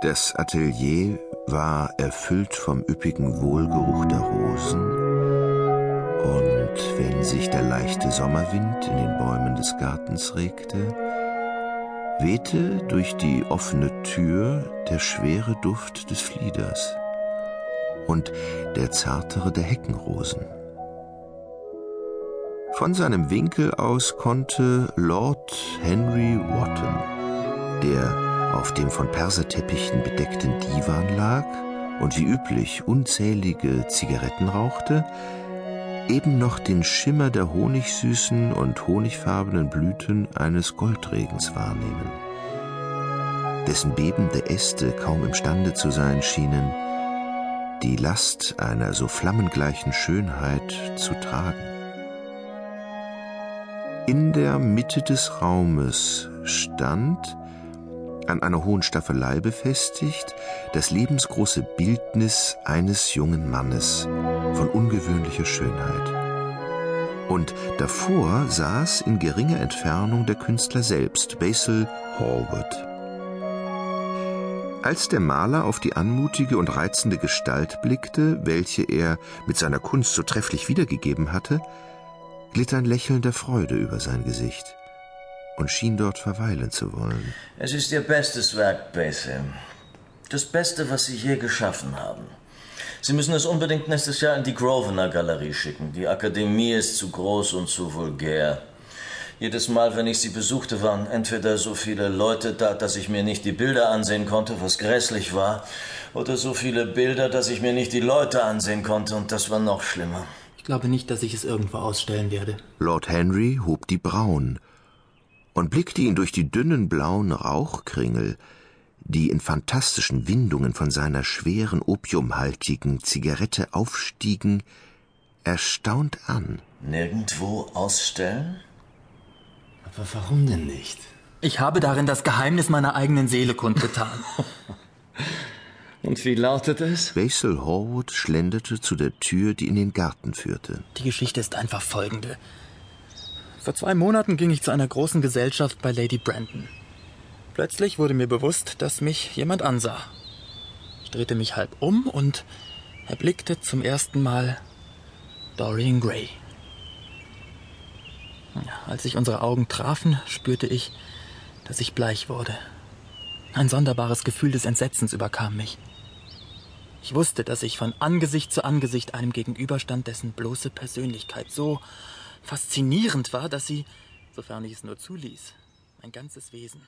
Das Atelier war erfüllt vom üppigen Wohlgeruch der Rosen, und wenn sich der leichte Sommerwind in den Bäumen des Gartens regte, wehte durch die offene Tür der schwere Duft des Flieders und der zartere der Heckenrosen. Von seinem Winkel aus konnte Lord Henry Wotton, der auf dem von Perserteppichen bedeckten Divan lag und wie üblich unzählige Zigaretten rauchte, eben noch den Schimmer der honigsüßen und honigfarbenen Blüten eines Goldregens wahrnehmen, dessen bebende Äste kaum imstande zu sein schienen, die Last einer so flammengleichen Schönheit zu tragen. In der Mitte des Raumes stand, an einer hohen Staffelei befestigt, das lebensgroße Bildnis eines jungen Mannes von ungewöhnlicher Schönheit. Und davor saß in geringer Entfernung der Künstler selbst, Basil Hallward. Als der Maler auf die anmutige und reizende Gestalt blickte, welche er mit seiner Kunst so trefflich wiedergegeben hatte, glitt ein Lächeln der Freude über sein Gesicht und schien dort verweilen zu wollen. Es ist Ihr bestes Werk, Basil. Das Beste, was Sie je geschaffen haben. Sie müssen es unbedingt nächstes Jahr in die Grosvenor Galerie schicken. Die Akademie ist zu groß und zu vulgär. Jedes Mal, wenn ich sie besuchte, waren entweder so viele Leute da, dass ich mir nicht die Bilder ansehen konnte, was grässlich war, oder so viele Bilder, dass ich mir nicht die Leute ansehen konnte, und das war noch schlimmer glaube nicht, dass ich es irgendwo ausstellen werde. Lord Henry hob die Brauen und blickte ihn durch die dünnen blauen Rauchkringel, die in fantastischen Windungen von seiner schweren, opiumhaltigen Zigarette aufstiegen, erstaunt an. Nirgendwo ausstellen? Aber warum denn nicht? Ich habe darin das Geheimnis meiner eigenen Seele kundgetan. Und wie lautet es? Basil Horwood schlenderte zu der Tür, die in den Garten führte. Die Geschichte ist einfach folgende. Vor zwei Monaten ging ich zu einer großen Gesellschaft bei Lady Brandon. Plötzlich wurde mir bewusst, dass mich jemand ansah. Ich drehte mich halb um und erblickte zum ersten Mal Dorian Gray. Als sich unsere Augen trafen, spürte ich, dass ich bleich wurde. Ein sonderbares Gefühl des Entsetzens überkam mich. Ich wusste, dass ich von Angesicht zu Angesicht einem gegenüberstand, dessen bloße Persönlichkeit so faszinierend war, dass sie, sofern ich es nur zuließ, mein ganzes Wesen